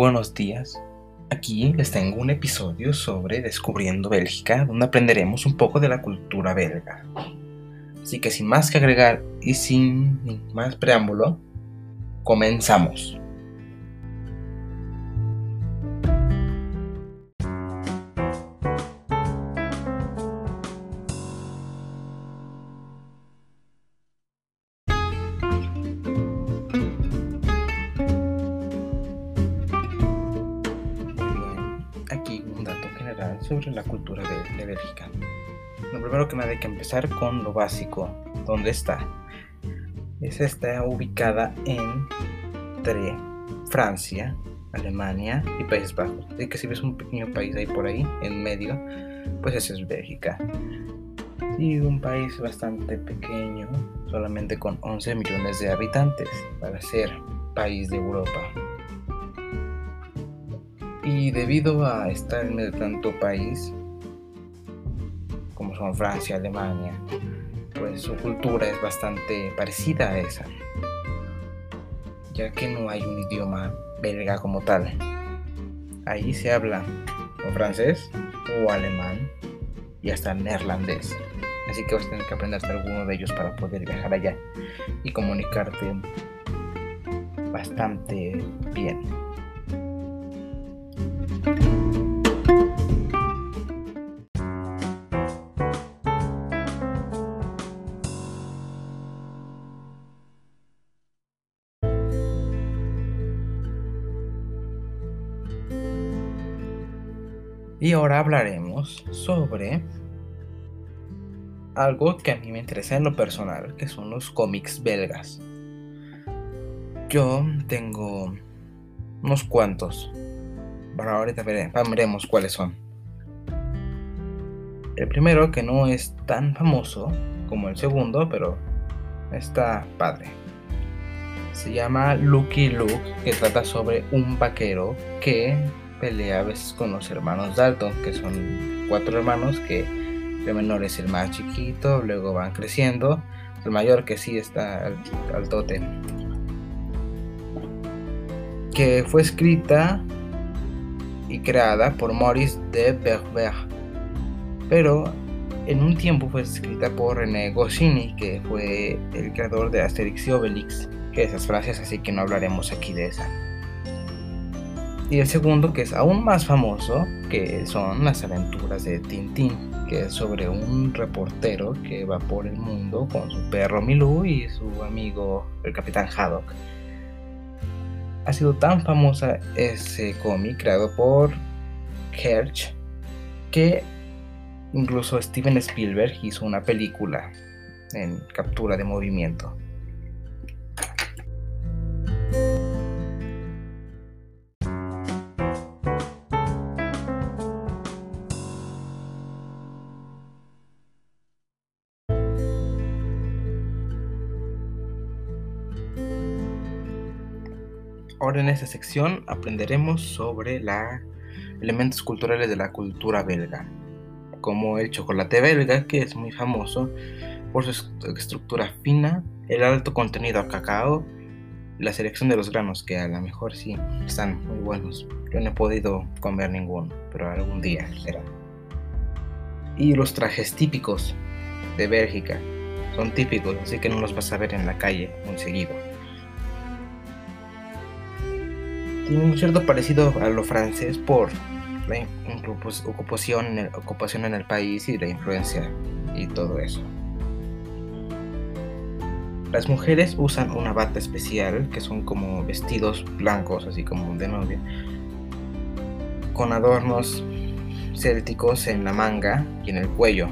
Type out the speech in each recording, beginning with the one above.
Buenos días. Aquí les tengo un episodio sobre Descubriendo Bélgica, donde aprenderemos un poco de la cultura belga. Así que sin más que agregar y sin más preámbulo, comenzamos. Sobre la cultura de, Bélgica. Lo primero que nada hay que empezar con lo básico. ¿Dónde está? Esa está ubicada entre Francia, Alemania y Países Bajos. Así que si ves un pequeño país ahí por ahí, en medio, pues ese es Bélgica. Y un país bastante pequeño, solamente con 11 millones de habitantes, para ser país de Europa. Y debido a estar en tanto país, como son Francia, Alemania, pues su cultura es bastante parecida a esa, ya que no hay un idioma belga como tal. Ahí se habla o francés o alemán y hasta neerlandés. Así que vas a tener que aprender hasta alguno de ellos para poder viajar allá y comunicarte bastante bien. Y ahora hablaremos sobre algo que a mí me interesa en lo personal, que son los cómics belgas. Yo tengo unos cuantos. Bueno, ahorita veremos cuáles son. El primero, que no es tan famoso como el segundo, pero está padre. Se llama Lucky Luke, que trata sobre un vaquero que pelea a veces con los hermanos Dalton, que son cuatro hermanos que el menor es el más chiquito, luego van creciendo, el mayor que sí está al, al tote. Que fue escrita y creada por Maurice de Berber, pero en un tiempo fue escrita por René Goscinny, que fue el creador de Asterix y Obelix, que esas frases, así que no hablaremos aquí de esa. Y el segundo, que es aún más famoso, que son las aventuras de Tintín, que es sobre un reportero que va por el mundo con su perro Milú y su amigo el capitán Haddock. Ha sido tan famosa ese cómic creado por Kerch que incluso Steven Spielberg hizo una película en captura de movimiento. Ahora en esta sección aprenderemos sobre los elementos culturales de la cultura belga, como el chocolate belga, que es muy famoso por su estructura fina, el alto contenido a cacao, la selección de los granos, que a lo mejor sí están muy buenos. Yo no he podido comer ninguno, pero algún día será. Y los trajes típicos de Bélgica son típicos, así que no los vas a ver en la calle muy seguido. Tiene un cierto parecido a lo francés por la ocupación ocupación en el país y la influencia y todo eso. Las mujeres usan una bata especial, que son como vestidos blancos, así como de novia, con adornos célticos en la manga y en el cuello.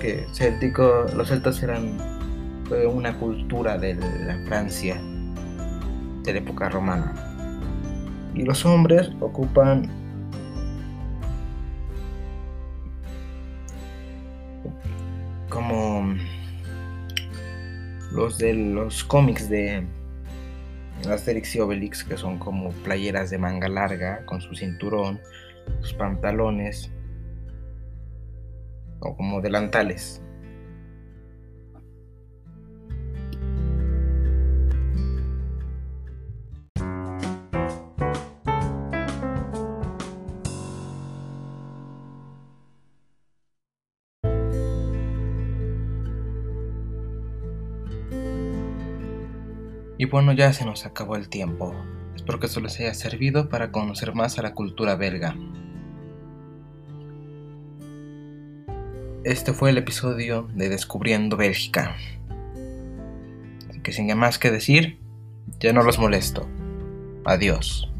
Que céltico, los celtas eran una cultura de la Francia de la época romana. Y los hombres ocupan como los de los cómics de Asterix y Obelix, que son como playeras de manga larga con su cinturón, sus pantalones o como delantales. Y bueno, ya se nos acabó el tiempo. Espero que esto les haya servido para conocer más a la cultura belga. Este fue el episodio de Descubriendo Bélgica. Así que sin más que decir, ya no los molesto. Adiós.